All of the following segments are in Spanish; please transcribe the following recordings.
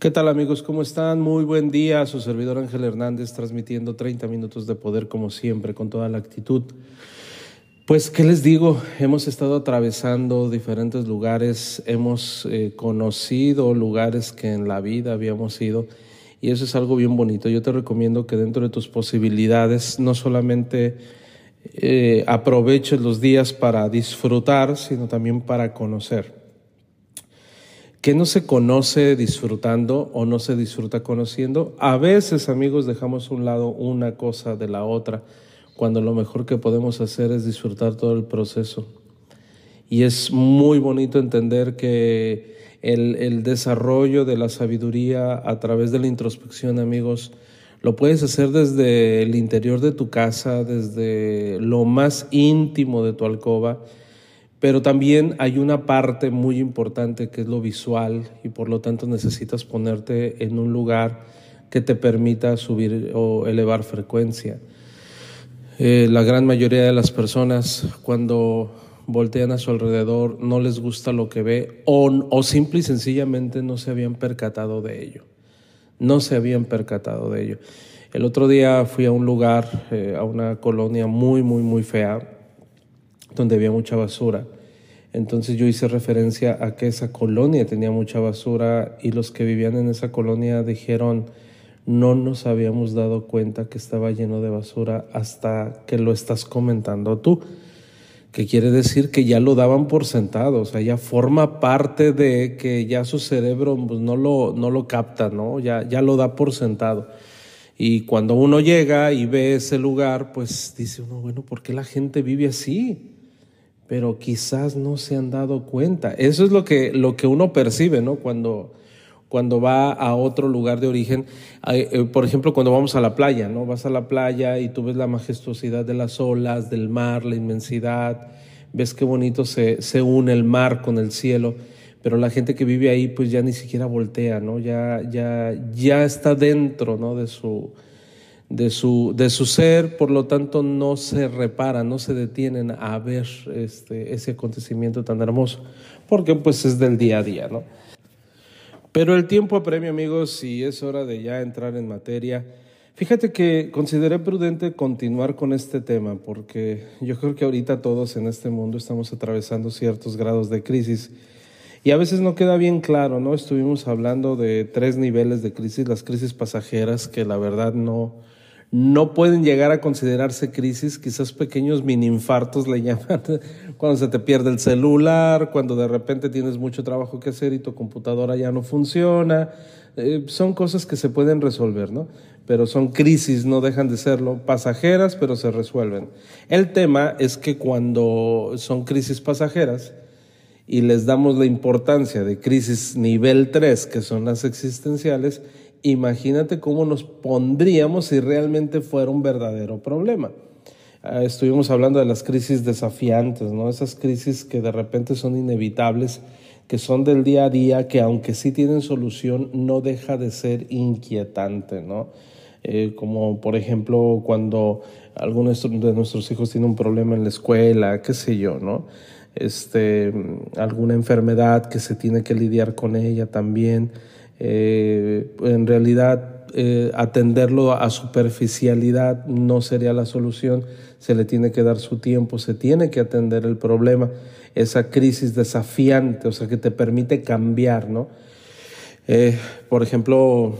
¿Qué tal amigos? ¿Cómo están? Muy buen día. Su servidor Ángel Hernández transmitiendo 30 minutos de poder como siempre, con toda la actitud. Pues, ¿qué les digo? Hemos estado atravesando diferentes lugares, hemos eh, conocido lugares que en la vida habíamos ido y eso es algo bien bonito. Yo te recomiendo que dentro de tus posibilidades no solamente eh, aproveches los días para disfrutar, sino también para conocer. ¿Qué no se conoce disfrutando o no se disfruta conociendo? A veces, amigos, dejamos un lado una cosa de la otra, cuando lo mejor que podemos hacer es disfrutar todo el proceso. Y es muy bonito entender que el, el desarrollo de la sabiduría a través de la introspección, amigos, lo puedes hacer desde el interior de tu casa, desde lo más íntimo de tu alcoba, pero también hay una parte muy importante que es lo visual y por lo tanto necesitas ponerte en un lugar que te permita subir o elevar frecuencia. Eh, la gran mayoría de las personas cuando voltean a su alrededor no les gusta lo que ve o, o simple y sencillamente no se habían percatado de ello. No se habían percatado de ello. El otro día fui a un lugar, eh, a una colonia muy, muy, muy fea, donde había mucha basura. Entonces yo hice referencia a que esa colonia tenía mucha basura y los que vivían en esa colonia dijeron, no nos habíamos dado cuenta que estaba lleno de basura hasta que lo estás comentando tú. Que quiere decir que ya lo daban por sentado, o sea, ya forma parte de que ya su cerebro pues, no, lo, no lo capta, ¿no? Ya, ya lo da por sentado. Y cuando uno llega y ve ese lugar, pues dice uno, bueno, ¿por qué la gente vive así? Pero quizás no se han dado cuenta. Eso es lo que, lo que uno percibe, ¿no? Cuando, cuando va a otro lugar de origen. Eh, por ejemplo, cuando vamos a la playa, ¿no? Vas a la playa y tú ves la majestuosidad de las olas, del mar, la inmensidad, ves qué bonito se, se une el mar con el cielo pero la gente que vive ahí pues ya ni siquiera voltea, ¿no? Ya, ya, ya está dentro, ¿no? De su, de, su, de su ser, por lo tanto no se repara, no se detienen a ver este, ese acontecimiento tan hermoso, porque pues es del día a día, ¿no? Pero el tiempo apremia, amigos, y es hora de ya entrar en materia. Fíjate que consideré prudente continuar con este tema, porque yo creo que ahorita todos en este mundo estamos atravesando ciertos grados de crisis y a veces no queda bien claro, ¿no? Estuvimos hablando de tres niveles de crisis, las crisis pasajeras, que la verdad no, no pueden llegar a considerarse crisis, quizás pequeños mini infartos le llaman, cuando se te pierde el celular, cuando de repente tienes mucho trabajo que hacer y tu computadora ya no funciona, eh, son cosas que se pueden resolver, ¿no? Pero son crisis, no dejan de serlo, pasajeras, pero se resuelven. El tema es que cuando son crisis pasajeras, y les damos la importancia de crisis nivel 3, que son las existenciales, imagínate cómo nos pondríamos si realmente fuera un verdadero problema. Ah, estuvimos hablando de las crisis desafiantes, ¿no? Esas crisis que de repente son inevitables, que son del día a día, que aunque sí tienen solución, no deja de ser inquietante, ¿no? Eh, como por ejemplo cuando alguno de nuestros hijos tiene un problema en la escuela, qué sé yo, ¿no? este, alguna enfermedad que se tiene que lidiar con ella también. Eh, en realidad, eh, atenderlo a superficialidad no sería la solución, se le tiene que dar su tiempo, se tiene que atender el problema, esa crisis desafiante, o sea, que te permite cambiar, ¿no? Eh, por ejemplo,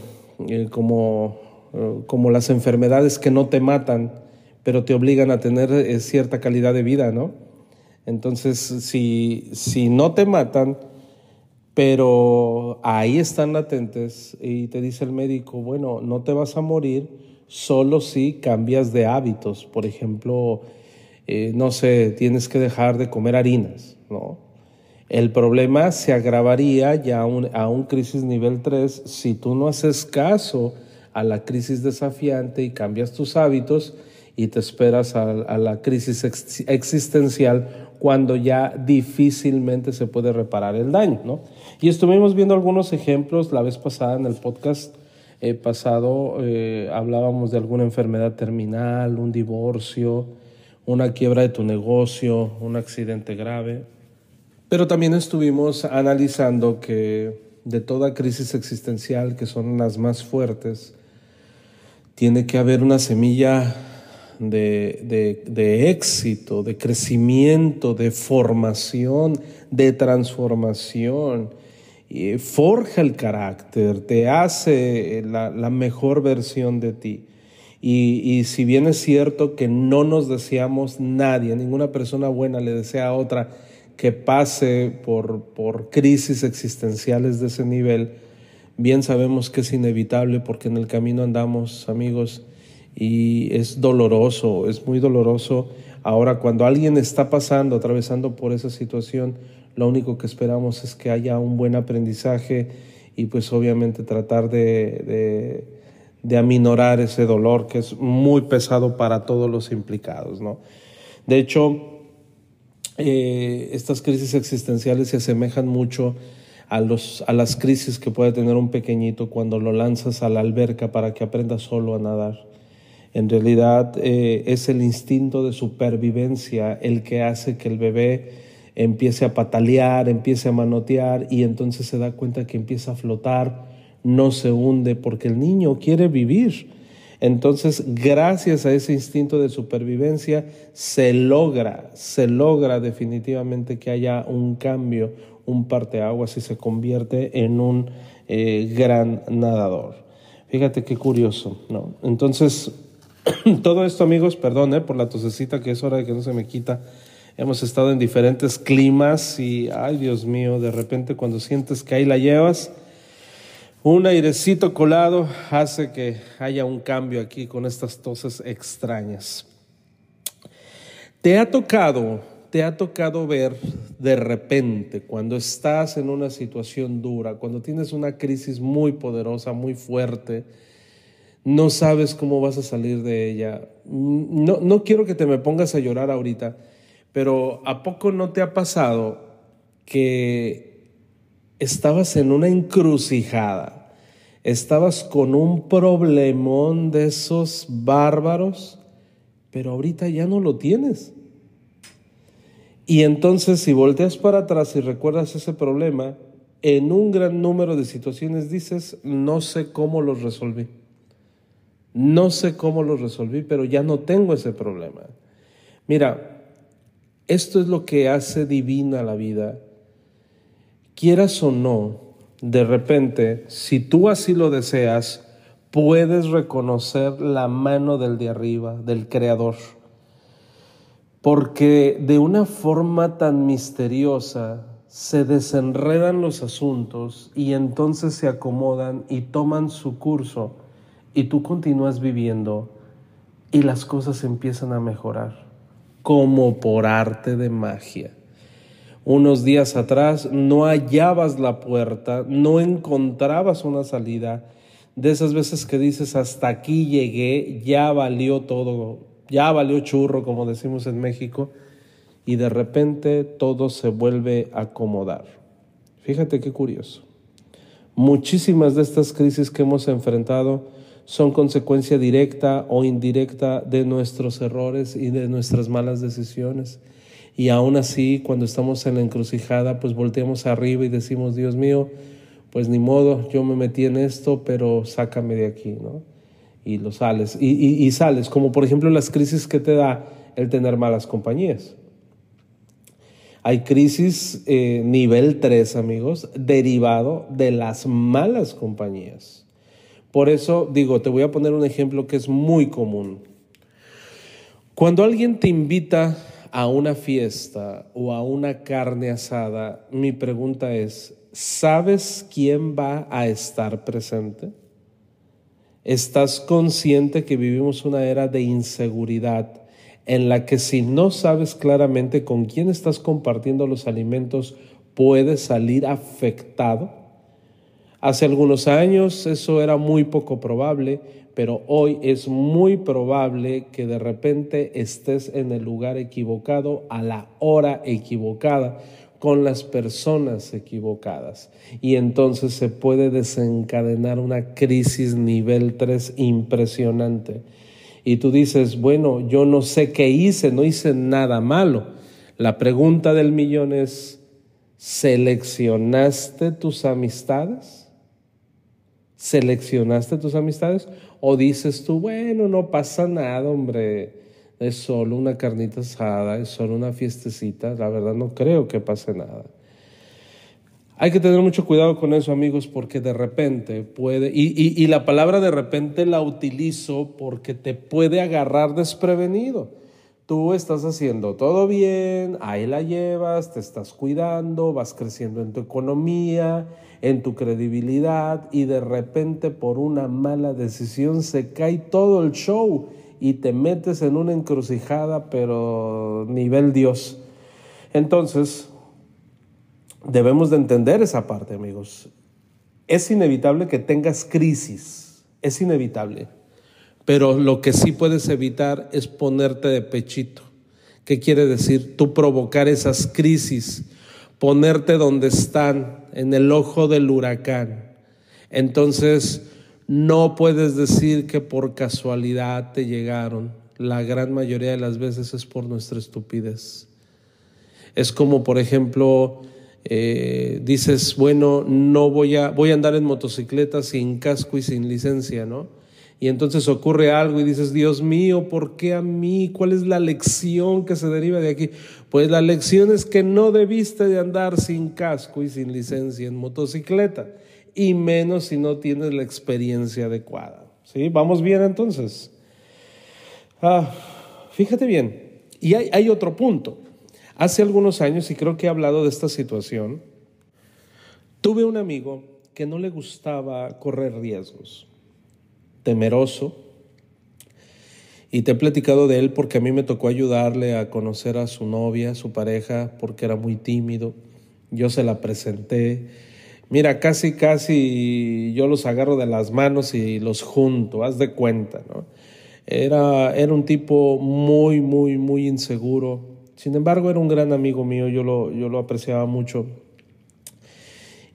como, como las enfermedades que no te matan, pero te obligan a tener cierta calidad de vida, ¿no? Entonces, si, si no te matan, pero ahí están latentes y te dice el médico, bueno, no te vas a morir solo si cambias de hábitos. Por ejemplo, eh, no sé, tienes que dejar de comer harinas, ¿no? El problema se agravaría ya a un, crisis nivel 3 si tú no haces caso a la crisis desafiante y cambias tus hábitos y te esperas a, la crisis ex, existencial cuando ya difícilmente se puede reparar el daño. ¿no? Y estuvimos viendo algunos ejemplos la vez pasada en el podcast eh, pasado, eh, hablábamos de alguna enfermedad terminal, un divorcio, una quiebra de tu negocio, un accidente grave. Pero también estuvimos analizando que de toda crisis existencial, que son las más fuertes, tiene que haber una semilla de, de, de, éxito, de crecimiento, de formación, de transformación. Y forja el carácter, te hace la, la mejor versión de ti. Y, y, si bien es cierto que no nos deseamos nadie, ninguna persona buena le desea a otra que pase por, por crisis existenciales de ese nivel, bien sabemos que es inevitable porque en el camino andamos, amigos, y es doloroso, es muy doloroso. Ahora, cuando alguien está pasando, atravesando por esa situación, lo único que esperamos es que haya un buen aprendizaje y pues obviamente tratar de, de, de aminorar ese dolor que es muy pesado para todos los implicados, ¿no? De hecho, eh, estas crisis existenciales se asemejan mucho a, los, a las crisis que puede tener un pequeñito cuando lo lanzas a la alberca para que aprenda solo a nadar. En realidad eh, es el instinto de supervivencia el que hace que el bebé empiece a patalear, empiece a manotear y entonces se da cuenta que empieza a flotar, no se hunde porque el niño quiere vivir. Entonces, gracias a ese instinto de supervivencia, se logra, se logra definitivamente que haya un cambio, un parteaguas y se convierte en un eh, gran nadador. Fíjate qué curioso, ¿no? Entonces, todo esto, amigos, perdón eh, por la tosecita que es hora de que no se me quita. Hemos estado en diferentes climas y, ay Dios mío, de repente cuando sientes que ahí la llevas, un airecito colado hace que haya un cambio aquí con estas toses extrañas. Te ha tocado, te ha tocado ver de repente cuando estás en una situación dura, cuando tienes una crisis muy poderosa, muy fuerte, no sabes cómo vas a salir de ella. No, no quiero que te me pongas a llorar ahorita, pero ¿a poco no te ha pasado que estabas en una encrucijada, estabas con un problemón de esos bárbaros, pero ahorita ya no lo tienes. Y entonces si volteas para atrás y recuerdas ese problema, en un gran número de situaciones dices, no sé cómo los resolví. No sé cómo los resolví, pero ya no tengo ese problema. Mira, esto es lo que hace divina la vida quieras o no, de repente, si tú así lo deseas, puedes reconocer la mano del de arriba, del Creador. Porque de una forma tan misteriosa se desenredan los asuntos y entonces se acomodan y toman su curso y tú continúas viviendo y las cosas empiezan a mejorar, como por arte de magia unos días atrás, no hallabas la puerta, no encontrabas una salida. De esas veces que dices, hasta aquí llegué, ya valió todo, ya valió churro, como decimos en México, y de repente todo se vuelve a acomodar. Fíjate qué curioso. Muchísimas de estas crisis que hemos enfrentado son consecuencia directa o indirecta de nuestros errores y de nuestras malas decisiones. Y aún así, cuando estamos en la encrucijada, pues volteamos arriba y decimos, Dios mío, pues ni modo, yo me metí en esto, pero sácame de aquí, ¿no? Y lo sales. Y, sales, como por ejemplo las crisis que te da el tener malas compañías. Hay crisis eh, nivel 3, amigos, derivado de las malas compañías. Por eso digo, te voy a poner un ejemplo que es muy común. Cuando alguien te invita a una fiesta o a una carne asada, mi pregunta es, ¿sabes quién va a estar presente? ¿Estás consciente que vivimos una era de inseguridad en la que si no sabes claramente con quién estás compartiendo los alimentos, puede salir afectado. Hace algunos años eso era muy poco probable, pero hoy es muy probable que de repente estés en el lugar equivocado a la hora equivocada con las personas equivocadas. Y entonces se puede desencadenar una crisis nivel 3 impresionante. Y tú dices, bueno, yo no sé qué hice, no hice nada malo. La pregunta del millón es, ¿seleccionaste tus amistades? ¿Seleccionaste tus amistades? ¿O dices tú, bueno, no pasa nada, hombre? es solo una carnita asada, es solo una fiestecita, la verdad no creo que pase nada. Hay que tener mucho cuidado con eso, amigos, porque de repente puede, y, la palabra de repente la utilizo porque te puede agarrar desprevenido. Tú estás haciendo todo bien, ahí la llevas, te estás cuidando, vas creciendo en tu economía, en tu credibilidad, y de repente por una mala decisión se cae todo el show y te metes en una encrucijada, pero nivel Dios. Entonces, debemos de entender esa parte, amigos. Es inevitable que tengas crisis, es inevitable, pero lo que sí puedes evitar es ponerte de pechito. ¿Qué quiere decir? Tú provocar esas crisis, ponerte donde están, en el ojo del huracán. Entonces, no puedes decir que por casualidad te llegaron. La gran mayoría de las veces es por nuestra estupidez. Es como, por ejemplo, eh, dices, bueno, no voy a, voy a andar en motocicleta sin casco y sin licencia, ¿no? Y entonces ocurre algo y dices, Dios mío, ¿por qué a mí? ¿Cuál es la lección que se deriva de aquí? Pues la lección es que no debiste de andar sin casco y sin licencia en motocicleta y menos si no tienes la experiencia adecuada. ¿Sí? ¿Vamos bien entonces? Ah, fíjate bien, y hay, hay otro punto. Hace algunos años, y creo que he hablado de esta situación, tuve un amigo que no le gustaba correr riesgos, temeroso, y te he platicado de él porque a mí me tocó ayudarle a conocer a su novia, su pareja, porque era muy tímido. Yo se la presenté Mira, casi, casi yo los agarro de las manos y los junto, haz de cuenta, ¿no? Era, era un tipo muy, muy, muy inseguro. Sin embargo, era un gran amigo mío, yo lo, yo lo apreciaba mucho.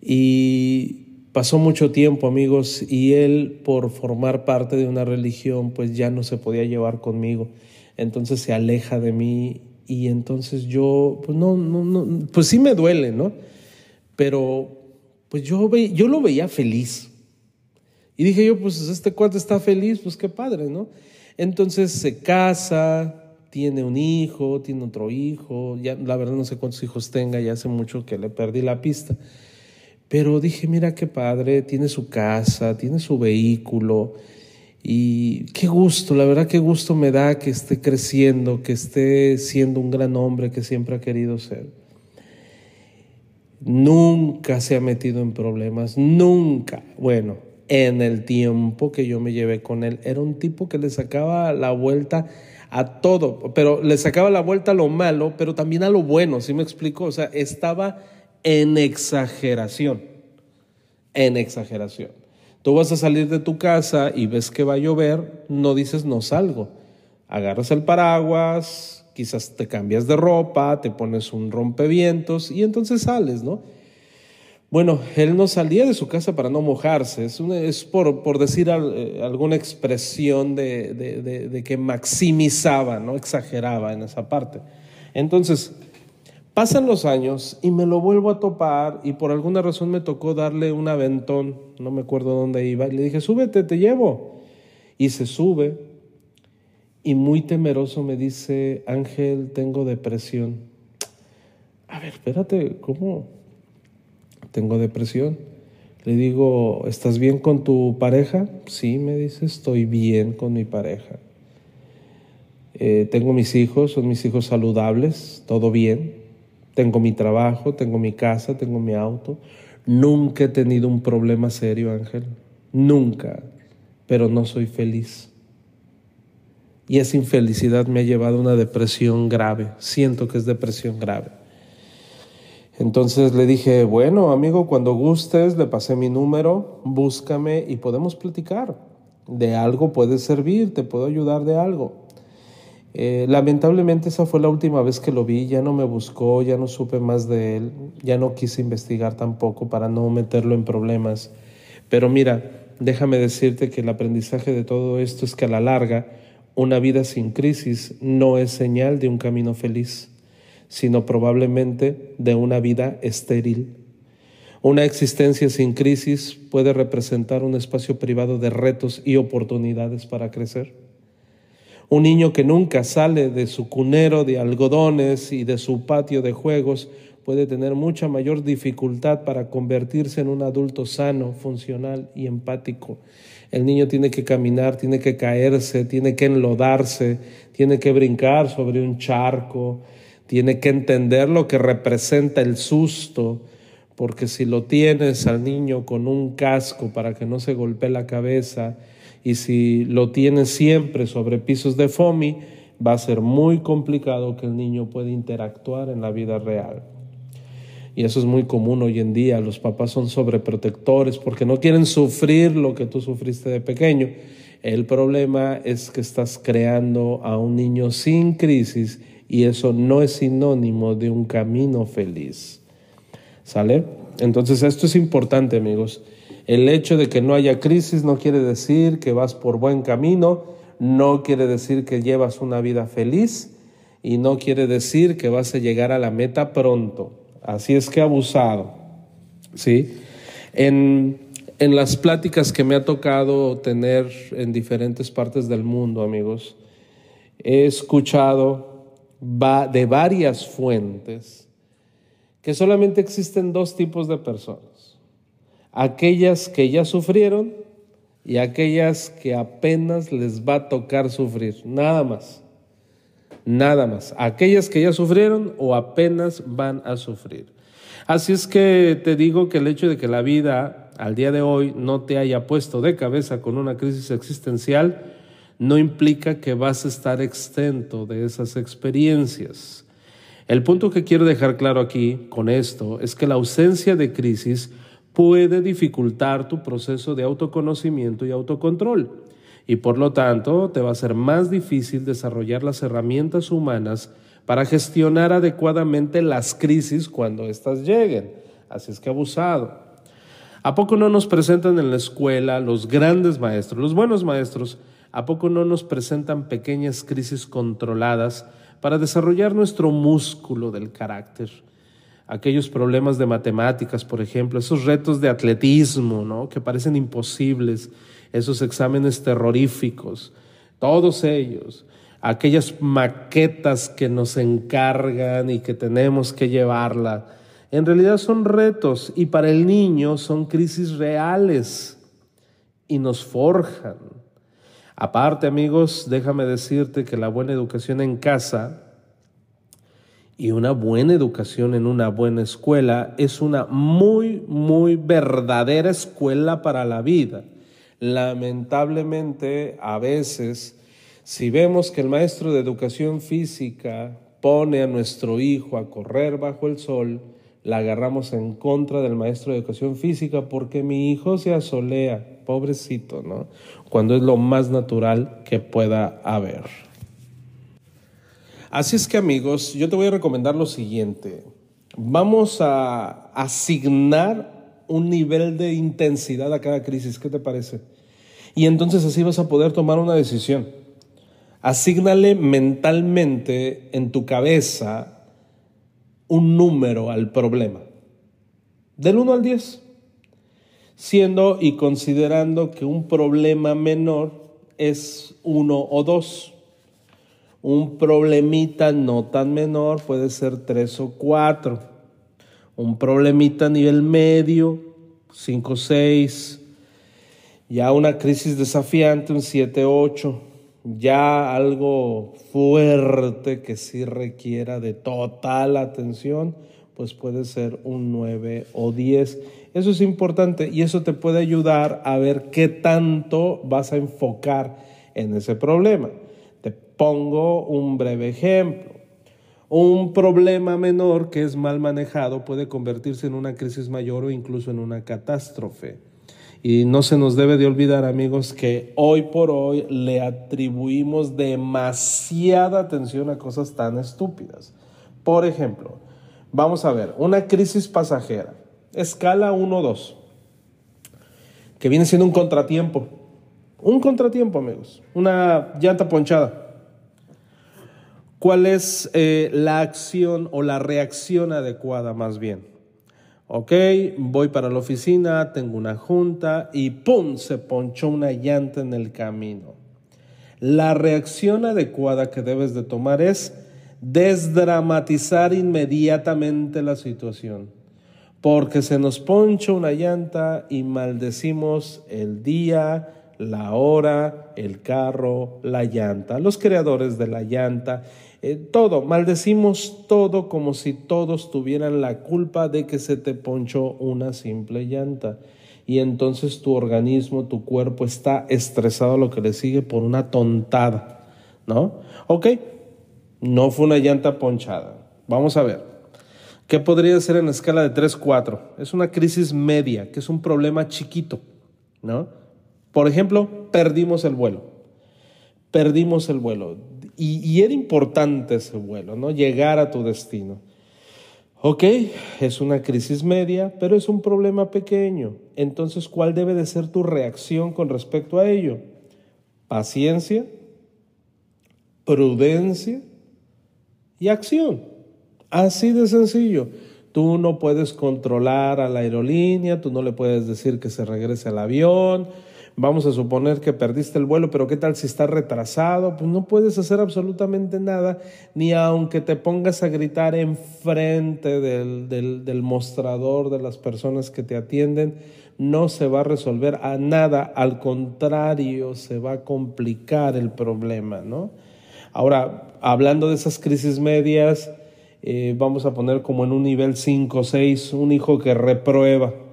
Y pasó mucho tiempo, amigos, y él, por formar parte de una religión, pues ya no se podía llevar conmigo. Entonces se aleja de mí y entonces yo, pues no, no, no, pues sí me duele, ¿no? Pero pues yo, ve, yo lo veía feliz. Y dije yo, pues este cuate está feliz, pues qué padre, ¿no? Entonces se casa, tiene un hijo, tiene otro hijo, ya la verdad no sé cuántos hijos tenga, ya hace mucho que le perdí la pista. Pero dije, mira qué padre, tiene su casa, tiene su vehículo y qué gusto, la verdad qué gusto me da que esté creciendo, que esté siendo un gran hombre que siempre ha querido ser. Nunca se ha metido en problemas, nunca. Bueno, en el tiempo que yo me llevé con él, era un tipo que le sacaba la vuelta a todo, pero le sacaba la vuelta a lo malo, pero también a lo bueno, ¿sí me explico? O sea, estaba en exageración, en exageración. Tú vas a salir de tu casa y ves que va a llover, no dices no salgo. Agarras el paraguas, quizás te cambias de ropa, te pones un rompevientos y entonces sales, ¿no? Bueno, él no salía de su casa para no mojarse, es, por, decir eh, alguna expresión de, que maximizaba, ¿no? Exageraba en esa parte. Entonces, pasan los años y me lo vuelvo a topar y por alguna razón me tocó darle un aventón, no me acuerdo dónde iba, y le dije, súbete, te llevo. Y se sube, y muy temeroso me dice, Ángel, tengo depresión. A ver, espérate, ¿cómo? Tengo depresión. Le digo, ¿estás bien con tu pareja? Sí, me dice, estoy bien con mi pareja. Eh, tengo mis hijos, son mis hijos saludables, todo bien. Tengo mi trabajo, tengo mi casa, tengo mi auto. Nunca he tenido un problema serio, Ángel. Nunca. Pero no soy feliz. Y esa infelicidad me ha llevado a una depresión grave. Siento que es depresión grave. Entonces le dije, bueno, amigo, cuando gustes, le pasé mi número, búscame y podemos platicar. De algo puede servir, te puedo ayudar de algo. Eh, lamentablemente esa fue la última vez que lo vi, ya no me buscó, ya no supe más de él, ya no quise investigar tampoco para no meterlo en problemas. Pero mira, déjame decirte que el aprendizaje de todo esto es que a la larga una vida sin crisis no es señal de un camino feliz, sino probablemente de una vida estéril. Una existencia sin crisis puede representar un espacio privado de retos y oportunidades para crecer. Un niño que nunca sale de su cunero de algodones y de su patio de juegos puede tener mucha mayor dificultad para convertirse en un adulto sano, funcional y empático. El niño tiene que caminar, tiene que caerse, tiene que enlodarse, tiene que brincar sobre un charco, tiene que entender lo que representa el susto, porque si lo tienes al niño con un casco para que no se golpee la cabeza, y si lo tienes siempre sobre pisos de FOMI, va a ser muy complicado que el niño pueda interactuar en la vida real. Y eso es muy común hoy en día. Los papás son sobreprotectores porque no quieren sufrir lo que tú sufriste de pequeño. El problema es que estás creando a un niño sin crisis y eso no es sinónimo de un camino feliz. ¿Sale? Entonces esto es importante, amigos. El hecho de que no haya crisis no quiere decir que vas por buen camino, no quiere decir que llevas una vida feliz y no quiere decir que vas a llegar a la meta pronto. Así es que abusado. ¿Sí? En, en las pláticas que me ha tocado tener en diferentes partes del mundo, amigos, he escuchado de varias fuentes que solamente existen dos tipos de personas aquellas que ya sufrieron y aquellas que apenas les va a tocar sufrir, nada más. Nada más. Aquellas que ya sufrieron o apenas van a sufrir. Así es que te digo que el hecho de que la vida al día de hoy no te haya puesto de cabeza con una crisis existencial no implica que vas a estar exento de esas experiencias. El punto que quiero dejar claro aquí con esto es que la ausencia de crisis puede dificultar tu proceso de autoconocimiento y autocontrol y por lo tanto te va a ser más difícil desarrollar las herramientas humanas para gestionar adecuadamente las crisis cuando éstas lleguen. Así es que abusado. ¿A poco no nos presentan en la escuela los grandes maestros, los buenos maestros? ¿A poco no nos presentan pequeñas crisis controladas para desarrollar nuestro músculo del carácter? Aquellos problemas de matemáticas, por ejemplo, esos retos de atletismo, ¿no? que parecen imposibles, esos exámenes terroríficos, todos ellos, aquellas maquetas que nos encargan y que tenemos que llevarla, en realidad son retos y para el niño son crisis reales y nos forjan. Aparte, amigos, déjame decirte que la buena educación en casa y una buena educación en una buena escuela es una muy, muy verdadera escuela para la vida. Lamentablemente, a veces, si vemos que el maestro de educación física pone a nuestro hijo a correr bajo el sol, la agarramos en contra del maestro de educación física porque mi hijo se asolea, pobrecito, ¿no? Cuando es lo más natural que pueda haber. Así es que amigos, yo te voy a recomendar lo siguiente. Vamos a asignar un nivel de intensidad a cada crisis. ¿Qué te parece? Y entonces así vas a poder tomar una decisión. Asígnale mentalmente en tu cabeza un número al problema. Del 1 al 10. Siendo y considerando que un problema menor es 1 o 2. Un problemita no tan menor puede ser tres o cuatro. Un problemita a nivel medio, cinco o seis. Ya una crisis desafiante, un siete ocho. Ya algo fuerte que sí requiera de total atención, pues puede ser un 9 o 10. Eso es importante y eso te puede ayudar a ver qué tanto vas a enfocar en ese problema. Pongo un breve ejemplo. Un problema menor que es mal manejado puede convertirse en una crisis mayor o incluso en una catástrofe. Y no se nos debe de olvidar, amigos, que hoy por hoy le atribuimos demasiada atención a cosas tan estúpidas. Por ejemplo, vamos a ver, una crisis pasajera, escala 1-2, que viene siendo un contratiempo. Un contratiempo, amigos, una llanta ponchada. ¿Cuál es eh, la acción o la reacción adecuada más bien? Ok, voy para la oficina, tengo una junta y ¡pum! se ponchó una llanta en el camino. La reacción adecuada que debes de tomar es desdramatizar inmediatamente la situación, porque se nos poncha una llanta y maldecimos el día, la hora, el carro, la llanta, los creadores de la llanta eh, todo, maldecimos todo como si todos tuvieran la culpa de que se te ponchó una simple llanta. Y entonces tu organismo, tu cuerpo está estresado a lo que le sigue por una tontada, ¿no? Ok, no fue una llanta ponchada. Vamos a ver. ¿Qué podría ser en la escala de 3-4? Es una crisis media, que es un problema chiquito, ¿no? Por ejemplo, perdimos el vuelo. Perdimos el vuelo y, era importante ese vuelo, ¿no? Llegar a tu destino. Ok, es una crisis media, pero es un problema pequeño. Entonces, ¿cuál debe de ser tu reacción con respecto a ello? Paciencia, prudencia y acción. Así de sencillo. Tú no puedes controlar a la aerolínea, tú no le puedes decir que se regrese al avión, Vamos a suponer que perdiste el vuelo, pero ¿qué tal si está retrasado? Pues no puedes hacer absolutamente nada, ni aunque te pongas a gritar enfrente del, del, mostrador de las personas que te atienden, no se va a resolver a nada, al contrario, se va a complicar el problema, ¿no? Ahora, hablando de esas crisis medias, eh, vamos a poner como en un nivel 5 o 6, un hijo que reprueba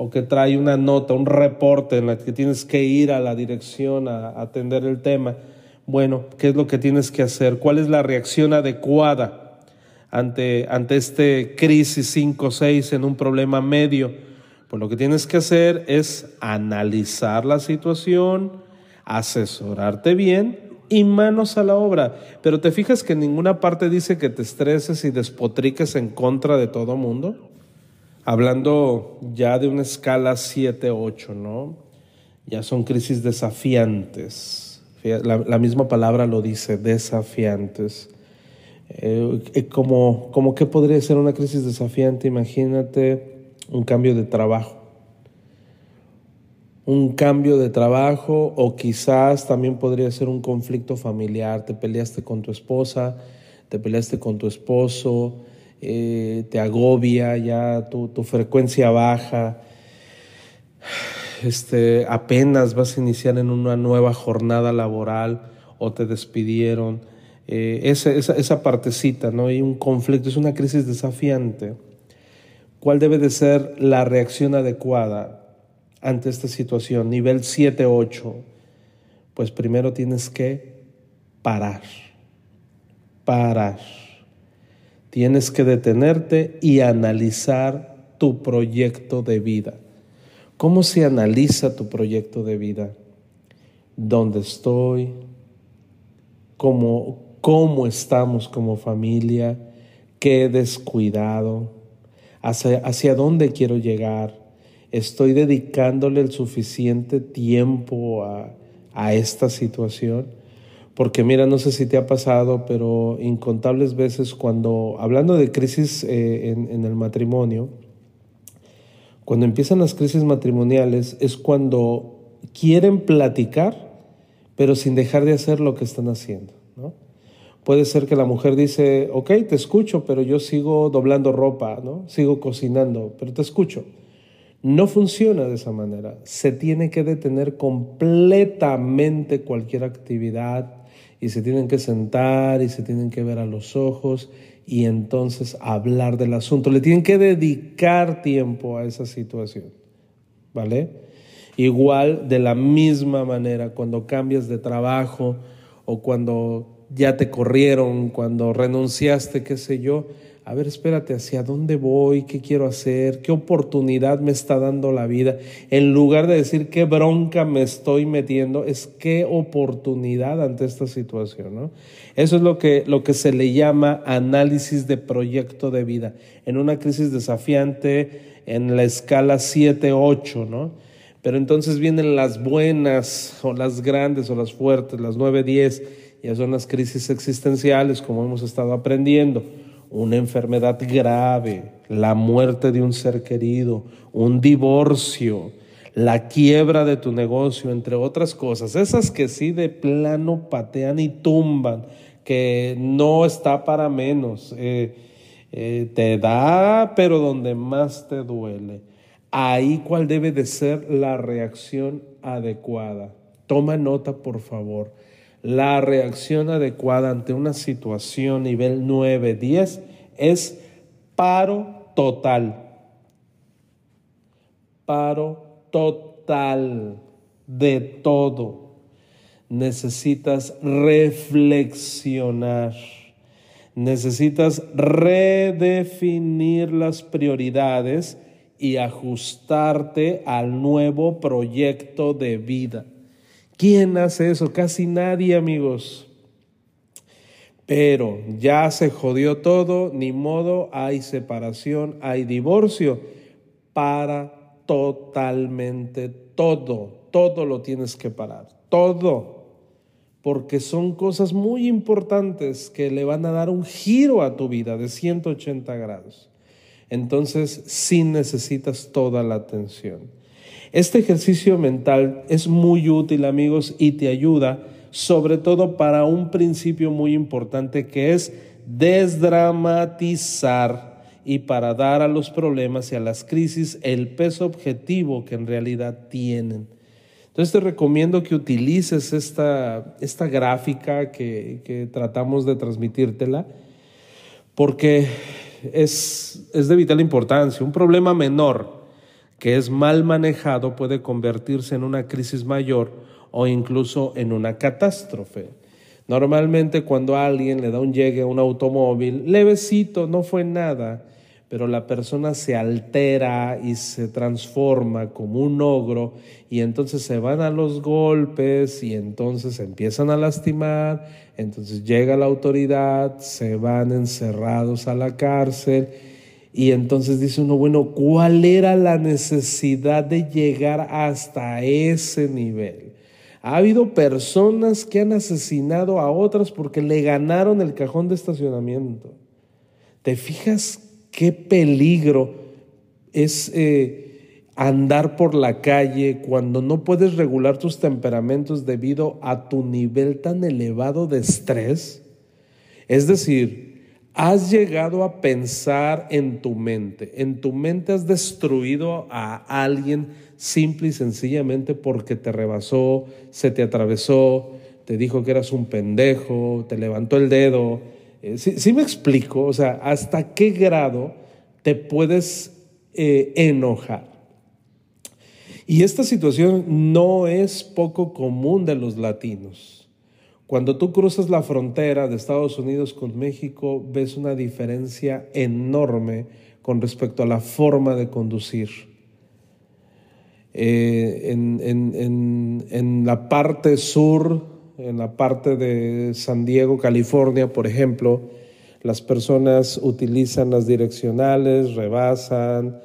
o que trae una nota, un reporte en la que tienes que ir a la dirección a atender el tema. Bueno, ¿qué es lo que tienes que hacer? ¿Cuál es la reacción adecuada ante, ante este crisis 5-6 en un problema medio? Pues lo que tienes que hacer es analizar la situación, asesorarte bien y manos a la obra. Pero te fijas que en ninguna parte dice que te estreses y despotriques en contra de todo mundo hablando ya de una escala 7-8, ¿no? Ya son crisis desafiantes. La, misma palabra lo dice, desafiantes. Eh, eh, como, como qué podría ser una crisis desafiante, imagínate un cambio de trabajo. Un cambio de trabajo o quizás también podría ser un conflicto familiar. Te peleaste con tu esposa, te peleaste con tu esposo, eh, te agobia, ya tu, frecuencia baja, este, apenas vas a iniciar en una nueva jornada laboral o te despidieron. Eh, esa, esa, partecita, ¿no? Hay un conflicto, es una crisis desafiante. ¿Cuál debe de ser la reacción adecuada ante esta situación? Nivel 7-8. Pues primero tienes que parar. Parar Tienes que detenerte y analizar tu proyecto de vida. ¿Cómo se analiza tu proyecto de vida? ¿Dónde estoy? ¿Cómo, cómo estamos como familia? ¿Qué he descuidado? ¿Hacia, ¿Hacia dónde quiero llegar? ¿Estoy dedicándole el suficiente tiempo a, a esta situación? Porque mira, no sé si te ha pasado, pero incontables veces cuando, hablando de crisis eh, en, el matrimonio, cuando empiezan las crisis matrimoniales es cuando quieren platicar, pero sin dejar de hacer lo que están haciendo. Puede ser que la mujer dice, ok, te escucho, pero yo sigo doblando ropa, ¿no? sigo cocinando, pero te escucho. No funciona de esa manera. Se tiene que detener completamente cualquier actividad, y se tienen que sentar y se tienen que ver a los ojos y entonces hablar del asunto. Le tienen que dedicar tiempo a esa situación, ¿vale? Igual, de la misma manera, cuando cambias de trabajo o cuando ya te corrieron, cuando renunciaste, qué sé yo. A ver, espérate, ¿hacia dónde voy? ¿Qué quiero hacer? ¿Qué oportunidad me está dando la vida? En lugar de decir qué bronca me estoy metiendo, es qué oportunidad ante esta situación, ¿no? Eso es lo que, lo que se le llama análisis de proyecto de vida. En una crisis desafiante, en la escala 7-8, ¿no? Pero entonces vienen las buenas, o las grandes, o las fuertes, las 9-10 ya son las crisis existenciales, como hemos estado aprendiendo. Una enfermedad grave, la muerte de un ser querido, un divorcio, la quiebra de tu negocio, entre otras cosas. Esas que sí de plano patean y tumban, que no está para menos. Eh, eh, te da, pero donde más te duele. Ahí cuál debe de ser la reacción adecuada. Toma nota, por favor. La reacción adecuada ante una situación nivel 9, 10 es paro total. Paro total de todo. Necesitas reflexionar. Necesitas redefinir las prioridades y ajustarte al nuevo proyecto de vida. ¿Quién hace eso? Casi nadie, amigos. Pero ya se jodió todo, ni modo, hay separación, hay divorcio. Para totalmente todo, todo lo tienes que parar, todo. Porque son cosas muy importantes que le van a dar un giro a tu vida de 180 grados. Entonces, sí necesitas toda la atención. Este ejercicio mental es muy útil, amigos, y te ayuda sobre todo para un principio muy importante que es desdramatizar y para dar a los problemas y a las crisis el peso objetivo que en realidad tienen. Entonces te recomiendo que utilices esta, esta gráfica que, tratamos de transmitírtela porque es, es de vital importancia. Un problema menor que es mal manejado puede convertirse en una crisis mayor o incluso en una catástrofe. Normalmente cuando alguien le da un llegue a un automóvil, levecito, no fue nada, pero la persona se altera y se transforma como un ogro y entonces se van a los golpes y entonces empiezan a lastimar, entonces llega la autoridad, se van encerrados a la cárcel y entonces dice uno, bueno, ¿cuál era la necesidad de llegar hasta ese nivel? Ha habido personas que han asesinado a otras porque le ganaron el cajón de estacionamiento. ¿Te fijas qué peligro es eh, andar por la calle cuando no puedes regular tus temperamentos debido a tu nivel tan elevado de estrés? Es decir, has llegado a pensar en tu mente. En tu mente has destruido a alguien simple y sencillamente porque te rebasó, se te atravesó, te dijo que eras un pendejo, te levantó el dedo. Eh, ¿sí, me explico? O sea, ¿hasta qué grado te puedes eh, enojar? Y esta situación no es poco común de los latinos. Cuando tú cruzas la frontera de Estados Unidos con México, ves una diferencia enorme con respecto a la forma de conducir. Eh, en, la parte sur, en la parte de San Diego, California, por ejemplo, las personas utilizan las direccionales, rebasan,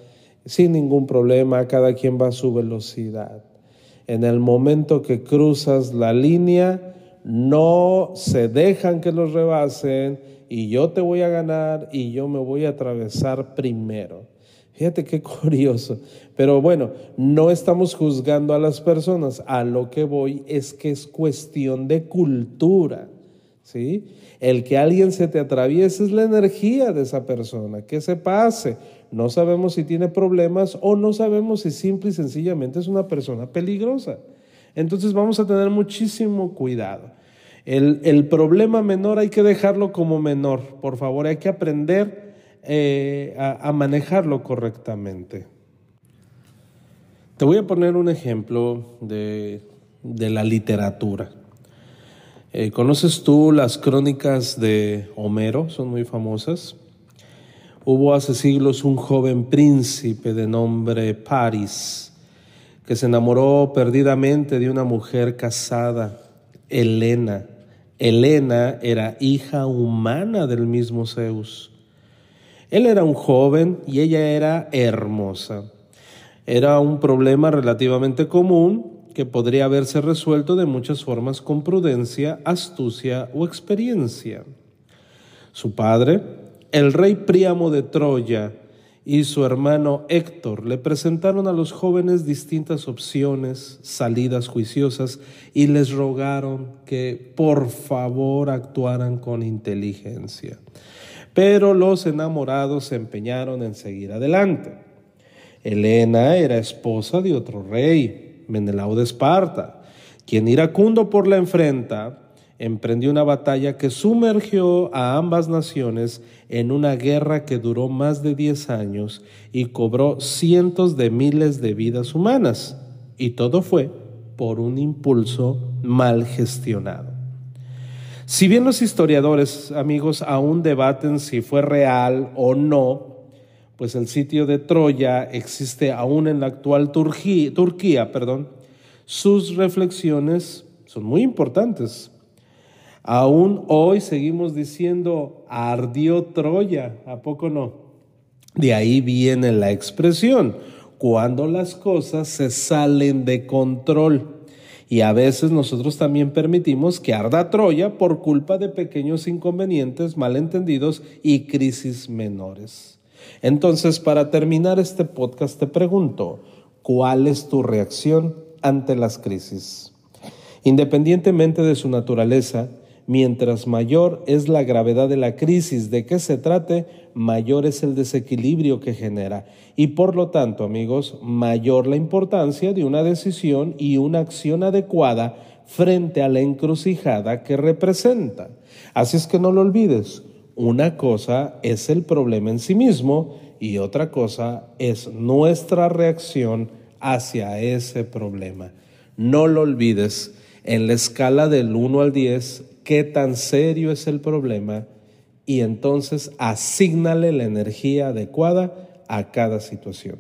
sin ningún problema, cada quien va a su velocidad. En el momento que cruzas la línea, no se dejan que los rebasen y yo te voy a ganar y yo me voy a atravesar primero. Fíjate qué curioso. Pero bueno, no estamos juzgando a las personas. A lo que voy es que es cuestión de cultura. ¿sí? El que alguien se te atraviese es la energía de esa persona, que se pase. No sabemos si tiene problemas o no sabemos si simple y sencillamente es una persona peligrosa. Entonces vamos a tener muchísimo cuidado. El, problema menor hay que dejarlo como menor, por favor, hay que aprender eh, a, manejarlo correctamente. Te voy a poner un ejemplo de, la literatura. Eh, ¿Conoces tú las crónicas de Homero? Son muy famosas. Hubo hace siglos un joven príncipe de nombre Paris que se enamoró perdidamente de una mujer casada, Helena. Helena era hija humana del mismo Zeus. Él era un joven y ella era hermosa. Era un problema relativamente común que podría haberse resuelto de muchas formas con prudencia, astucia o experiencia. Su padre, el rey Príamo de Troya, y su hermano Héctor le presentaron a los jóvenes distintas opciones, salidas juiciosas, y les rogaron que por favor actuaran con inteligencia. Pero los enamorados se empeñaron en seguir adelante. Helena era esposa de otro rey, Menelao de Esparta, quien iracundo por la enfrenta, emprendió una batalla que sumergió a ambas naciones en una guerra que duró más de 10 años y cobró cientos de miles de vidas humanas. Y todo fue por un impulso mal gestionado. Si bien los historiadores, amigos, aún debaten si fue real o no, pues el sitio de Troya existe aún en la actual Turquía, Turquía perdón, sus reflexiones son muy importantes. Aún hoy seguimos diciendo ardió Troya, ¿a poco no? De ahí viene la expresión, cuando las cosas se salen de control. Y a veces nosotros también permitimos que arda Troya por culpa de pequeños inconvenientes, malentendidos y crisis menores. Entonces, para terminar este podcast, te pregunto, ¿cuál es tu reacción ante las crisis? Independientemente de su naturaleza, mientras mayor es la gravedad de la crisis de que se trate, mayor es el desequilibrio que genera. Y por lo tanto, amigos, mayor la importancia de una decisión y una acción adecuada frente a la encrucijada que representa. Así es que no lo olvides, una cosa es el problema en sí mismo y otra cosa es nuestra reacción hacia ese problema. No lo olvides, en la escala del 1 al 10, qué tan serio es el problema y entonces asignale la energía adecuada a cada situación.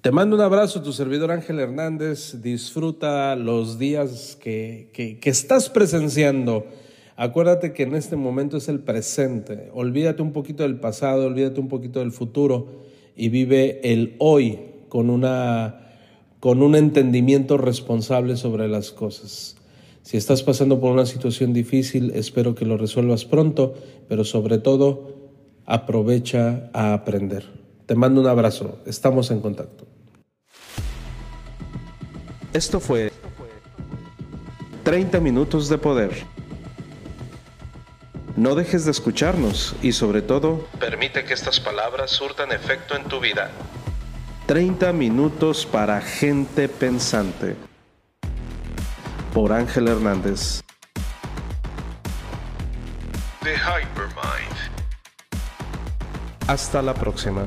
Te mando un abrazo, tu servidor Ángel Hernández. Disfruta los días que, que, que estás presenciando Acuérdate que en este momento es el presente. Olvídate un poquito del pasado, olvídate un poquito del futuro y vive el hoy con, una, con un entendimiento responsable sobre las cosas. Si estás pasando por una situación difícil, espero que lo resuelvas pronto, pero sobre todo aprovecha a aprender. Te mando un abrazo, estamos en contacto. Esto fue 30 minutos de poder. No dejes de escucharnos y sobre todo, permite que estas palabras surtan efecto en tu vida. 30 minutos para gente pensante. Por Ángel Hernández. The Hypermind. Hasta la próxima.